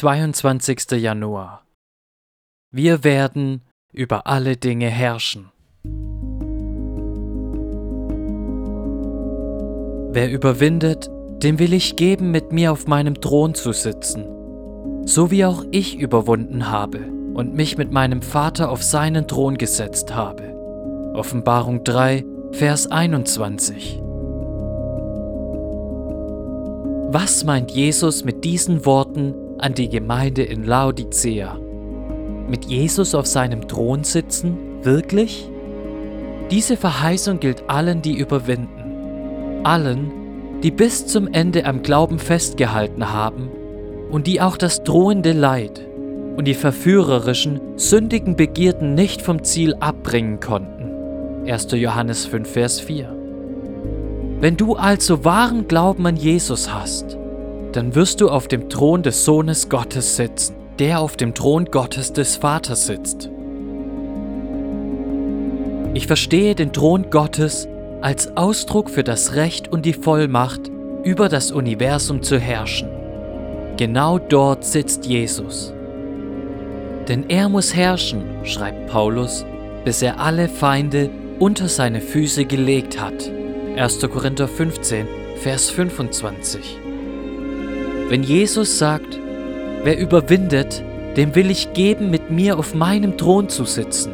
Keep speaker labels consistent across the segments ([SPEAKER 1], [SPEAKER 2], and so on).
[SPEAKER 1] 22. Januar. Wir werden über alle Dinge herrschen. Wer überwindet, dem will ich geben, mit mir auf meinem Thron zu sitzen, so wie auch ich überwunden habe und mich mit meinem Vater auf seinen Thron gesetzt habe. Offenbarung 3, Vers 21. Was meint Jesus mit diesen Worten an die Gemeinde in Laodicea? Mit Jesus auf seinem Thron sitzen? Wirklich? Diese Verheißung gilt allen, die überwinden. Allen, die bis zum Ende am Glauben festgehalten haben und die auch das drohende Leid und die verführerischen, sündigen Begierden nicht vom Ziel abbringen konnten. 1. Johannes 5, Vers 4. Wenn du also wahren Glauben an Jesus hast, dann wirst du auf dem Thron des Sohnes Gottes sitzen, der auf dem Thron Gottes des Vaters sitzt. Ich verstehe den Thron Gottes als Ausdruck für das Recht und die Vollmacht, über das Universum zu herrschen. Genau dort sitzt Jesus. Denn er muss herrschen, schreibt Paulus, bis er alle Feinde unter seine Füße gelegt hat. 1. Korinther 15, Vers 25. Wenn Jesus sagt, wer überwindet, dem will ich geben, mit mir auf meinem Thron zu sitzen,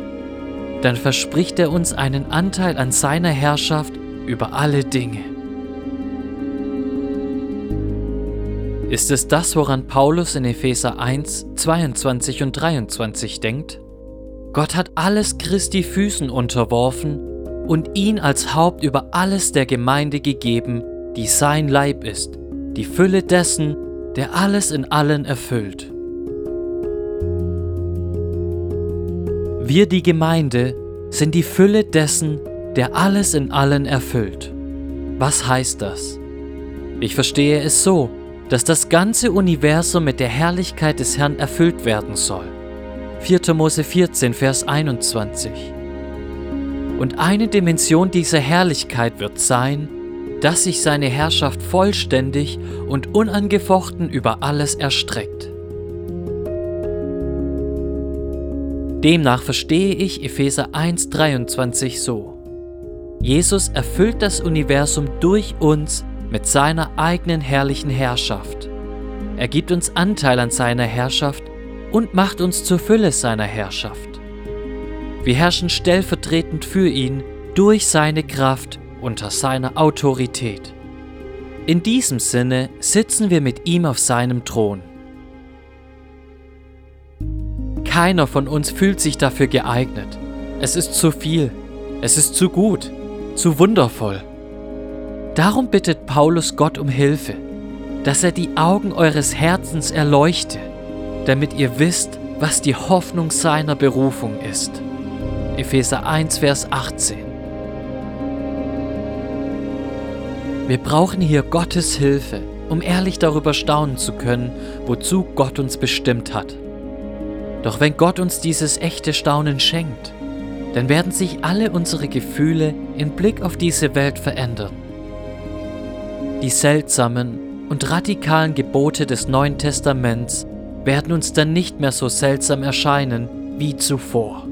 [SPEAKER 1] dann verspricht er uns einen Anteil an seiner Herrschaft über alle Dinge. Ist es das, woran Paulus in Epheser 1, 22 und 23 denkt? Gott hat alles Christi Füßen unterworfen und ihn als Haupt über alles der Gemeinde gegeben, die sein Leib ist, die Fülle dessen, der alles in allen erfüllt. Wir, die Gemeinde, sind die Fülle dessen, der alles in allen erfüllt. Was heißt das? Ich verstehe es so, dass das ganze Universum mit der Herrlichkeit des Herrn erfüllt werden soll. 4. Mose 14, Vers 21. Und eine Dimension dieser Herrlichkeit wird sein, dass sich seine Herrschaft vollständig und unangefochten über alles erstreckt. Demnach verstehe ich Epheser 1.23 so. Jesus erfüllt das Universum durch uns mit seiner eigenen herrlichen Herrschaft. Er gibt uns Anteil an seiner Herrschaft und macht uns zur Fülle seiner Herrschaft. Wir herrschen stellvertretend für ihn durch seine Kraft unter seiner Autorität. In diesem Sinne sitzen wir mit ihm auf seinem Thron. Keiner von uns fühlt sich dafür geeignet. Es ist zu viel. Es ist zu gut. Zu wundervoll. Darum bittet Paulus Gott um Hilfe, dass er die Augen eures Herzens erleuchte, damit ihr wisst, was die Hoffnung seiner Berufung ist. Epheser 1, Vers 18. Wir brauchen hier Gottes Hilfe, um ehrlich darüber staunen zu können, wozu Gott uns bestimmt hat. Doch wenn Gott uns dieses echte Staunen schenkt, dann werden sich alle unsere Gefühle in Blick auf diese Welt verändern. Die seltsamen und radikalen Gebote des Neuen Testaments werden uns dann nicht mehr so seltsam erscheinen wie zuvor.